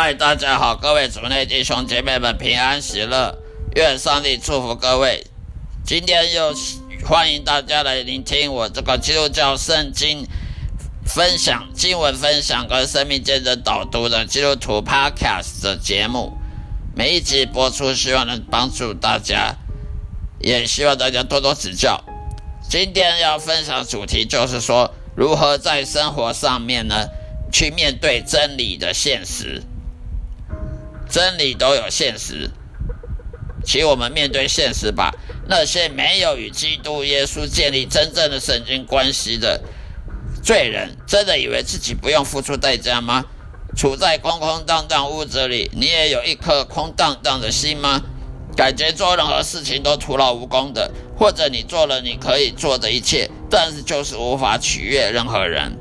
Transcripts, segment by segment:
嗨，大家好，各位主内弟兄姐妹们平安喜乐，愿上帝祝福各位。今天又欢迎大家来聆听我这个基督教圣经分享、经文分享跟生命见证导读的基督徒 Podcast 的节目。每一集播出，希望能帮助大家，也希望大家多多指教。今天要分享主题就是说，如何在生活上面呢，去面对真理的现实。真理都有现实，请我们面对现实吧。那些没有与基督耶稣建立真正的圣经关系的罪人，真的以为自己不用付出代价吗？处在空空荡荡屋子里，你也有一颗空荡荡的心吗？感觉做任何事情都徒劳无功的，或者你做了你可以做的一切，但是就是无法取悦任何人，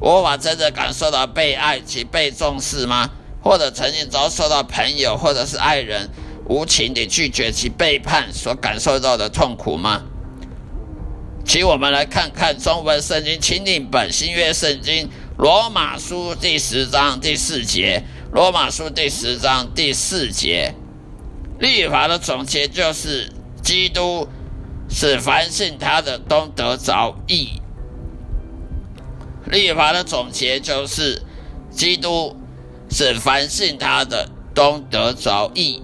无法真的感受到被爱及被重视吗？或者曾经遭受到朋友或者是爱人无情的拒绝其背叛所感受到的痛苦吗？请我们来看看中文圣经钦定本新约圣经罗马书第十章第四节。罗马书第十章第四节，律法的总结就是基督使凡信他的都得着义。律法的总结就是基督。是凡信他的都得着义。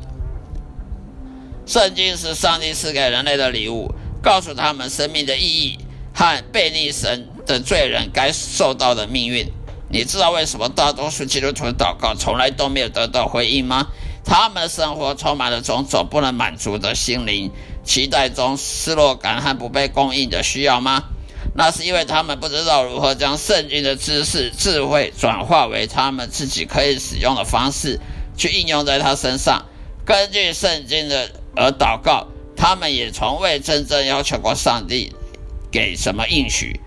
圣经是上帝赐给人类的礼物，告诉他们生命的意义和背逆神的罪人该受到的命运。你知道为什么大多数基督徒的祷告从来都没有得到回应吗？他们生活充满了种种不能满足的心灵期待中失落感和不被供应的需要吗？那是因为他们不知道如何将圣经的知识、智慧转化为他们自己可以使用的方式，去应用在他身上。根据圣经的而祷告，他们也从未真正要求过上帝给什么应许。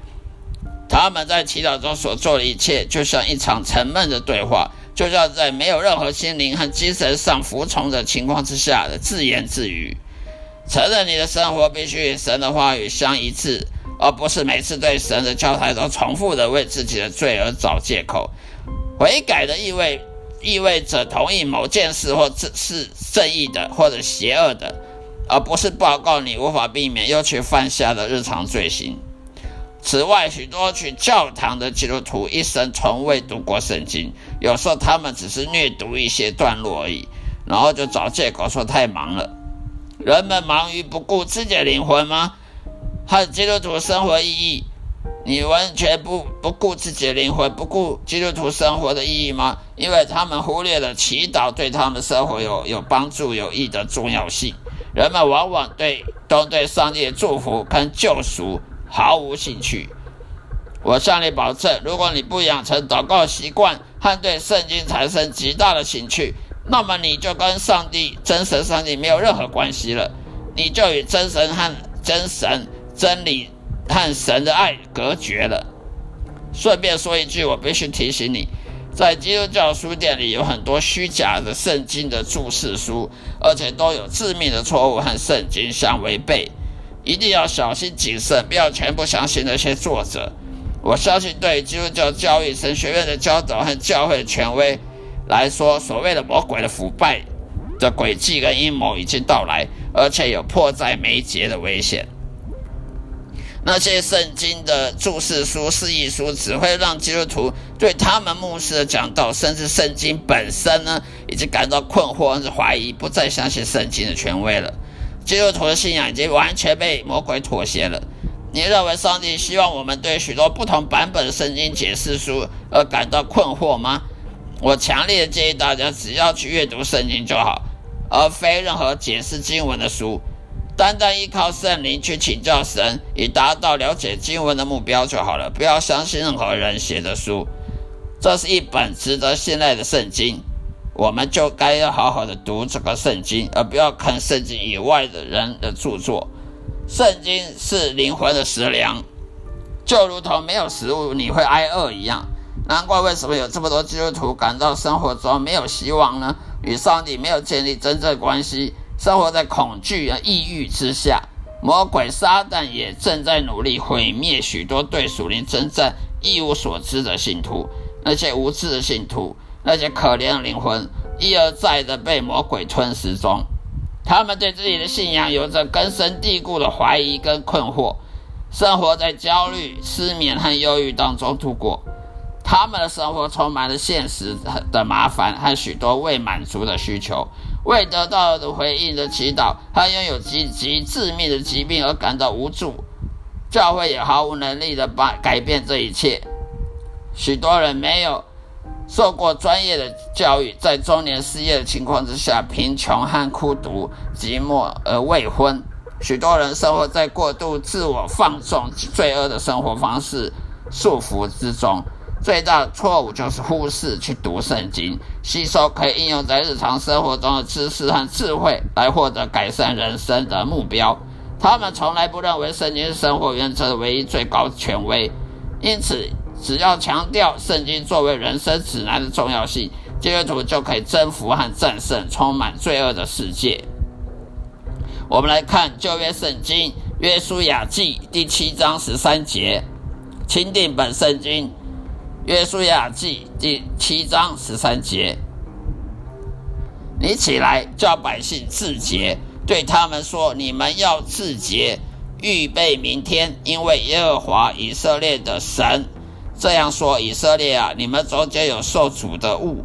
他们在祈祷中所做的一切，就像一场沉闷的对话，就像在没有任何心灵和精神上服从的情况之下的自言自语。承认你的生活必须与神的话语相一致。而不是每次对神的交代都重复的为自己的罪而找借口。悔改的意味意味着同意某件事或是是正义的或者邪恶的，而不是报告你无法避免又去犯下的日常罪行。此外，许多去教堂的基督徒一生从未读过圣经，有时候他们只是略读一些段落而已，然后就找借口说太忙了。人们忙于不顾自己的灵魂吗？和基督徒生活意义，你完全不不顾自己的灵魂，不顾基督徒生活的意义吗？因为他们忽略了祈祷对他们生活有有帮助、有益的重要性。人们往往对都对上帝的祝福跟救赎毫无兴趣，我向你保证，如果你不养成祷告习惯和对圣经产生极大的兴趣，那么你就跟上帝、真神、上帝没有任何关系了，你就与真神和真神、真理和神的爱隔绝了。顺便说一句，我必须提醒你，在基督教书店里有很多虚假的圣经的注释书，而且都有致命的错误和圣经相违背，一定要小心谨慎，不要全部相信那些作者。我相信，对基督教教育神学院的教导和教会权威来说，所谓的魔鬼的腐败的诡计跟阴谋已经到来，而且有迫在眉睫的危险。那些圣经的注释书、释义书，只会让基督徒对他们牧师的讲道，甚至圣经本身呢，已经感到困惑，甚至怀疑，不再相信圣经的权威了。基督徒的信仰已经完全被魔鬼妥协了。你认为上帝希望我们对许多不同版本的圣经解释书而感到困惑吗？我强烈建议大家只要去阅读圣经就好，而非任何解释经文的书。单单依靠圣灵去请教神，以达到了解经文的目标就好了。不要相信任何人写的书。这是一本值得信赖的圣经，我们就该要好好的读这个圣经，而不要看圣经以外的人的著作。圣经是灵魂的食粮，就如同没有食物你会挨饿一样。难怪为什么有这么多基督徒感到生活中没有希望呢？与上帝没有建立真正关系，生活在恐惧和抑郁之下。魔鬼撒旦也正在努力毁灭许多对属灵征战一无所知的信徒，那些无知的信徒，那些可怜的灵魂，一而再的被魔鬼吞噬中。他们对自己的信仰有着根深蒂固的怀疑跟困惑，生活在焦虑、失眠和忧郁当中度过。他们的生活充满了现实的麻烦和许多未满足的需求，未得到的回应的祈祷，他拥有极极致命的疾病而感到无助。教会也毫无能力的把改变这一切。许多人没有。受过专业的教育，在中年失业的情况之下，贫穷和孤独、寂寞而未婚。许多人生活在过度自我放纵、罪恶的生活方式束缚之中。最大的错误就是忽视去读圣经，吸收可以应用在日常生活中的知识和智慧，来获得改善人生的目标。他们从来不认为圣经是生活原则的唯一最高权威，因此。只要强调圣经作为人生指南的重要性，基督徒就可以征服和战胜充满罪恶的世界。我们来看旧约圣经约书亚记第七章十三节，钦定本圣经约书亚记第七章十三节。你起来叫百姓自洁，对他们说：你们要自洁，预备明天，因为耶和华以色列的神。这样说，以色列啊，你们中间有受诅的物，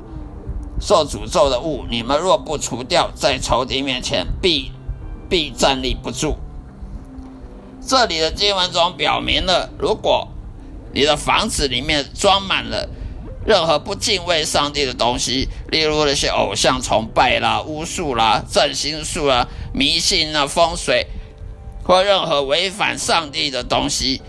受诅咒的物，你们若不除掉，在仇敌面前必必站立不住。这里的经文中表明了，如果你的房子里面装满了任何不敬畏上帝的东西，例如那些偶像崇拜啦、巫术啦、占星术啦、迷信啊、风水，或任何违反上帝的东西。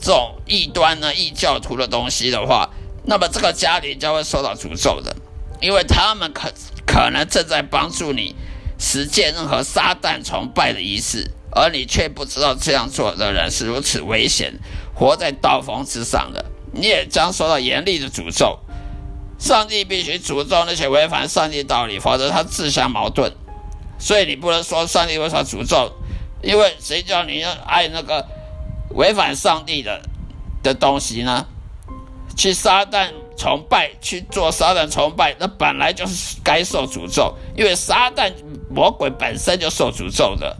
这种异端呢、异教徒的东西的话，那么这个家里将会受到诅咒的，因为他们可可能正在帮助你实践任何撒旦崇拜的仪式，而你却不知道这样做的人是如此危险，活在刀锋之上的，你也将受到严厉的诅咒。上帝必须诅咒那些违反上帝道理，否则他自相矛盾。所以你不能说上帝为啥诅咒，因为谁叫你要爱那个？违反上帝的的东西呢？去撒旦崇拜，去做撒旦崇拜，那本来就是该受诅咒，因为撒旦魔鬼本身就受诅咒的。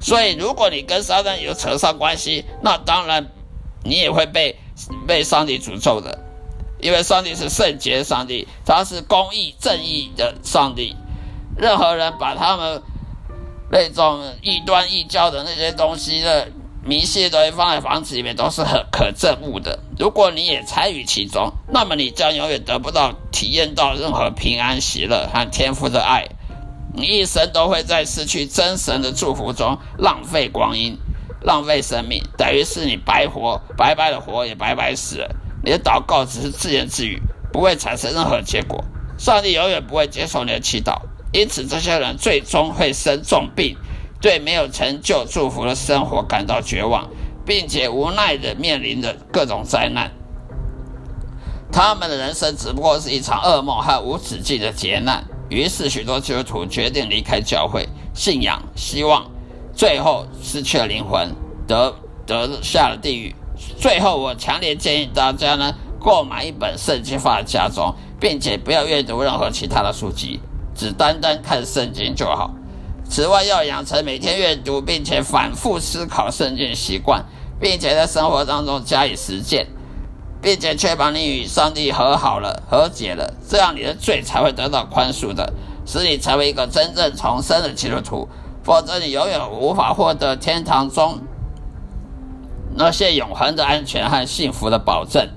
所以，如果你跟撒旦有扯上关系，那当然你也会被被上帝诅咒的，因为上帝是圣洁上帝，他是公义正义的上帝。任何人把他们那种异端异教的那些东西的。迷信东西放在房子里面都是很可憎恶的。如果你也参与其中，那么你将永远得不到体验到任何平安喜乐和天赋的爱。你一生都会在失去真神的祝福中浪费光阴。浪费生命，等于是你白活，白白的活也白白死了。你的祷告只是自言自语，不会产生任何结果。上帝永远不会接受你的祈祷，因此这些人最终会生重病，对没有成就、祝福的生活感到绝望，并且无奈的面临着各种灾难。他们的人生只不过是一场噩梦和无止境的劫难。于是，许多基督徒决定离开教会，信仰、希望，最后失去了灵魂，得得下了地狱。最后，我强烈建议大家呢，购买一本圣经放在家中，并且不要阅读任何其他的书籍，只单单看圣经就好。此外，要养成每天阅读并且反复思考圣经习惯，并且在生活当中加以实践。并且确保你与上帝和好了、和解了，这样你的罪才会得到宽恕的，使你成为一个真正重生的基督徒。否则，你永远无法获得天堂中 那些永恒的安全和幸福的保证。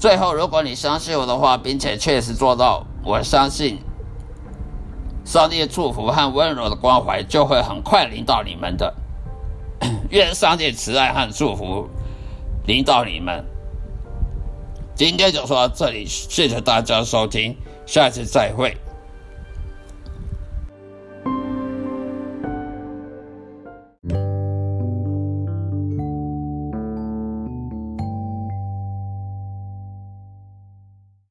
最后，如果你相信我的话，并且确实做到，我相信上帝的祝福和温柔的关怀就会很快临到你们的。愿上帝慈爱和祝福临到你们。今天就说到这里，谢谢大家收听，下次再会。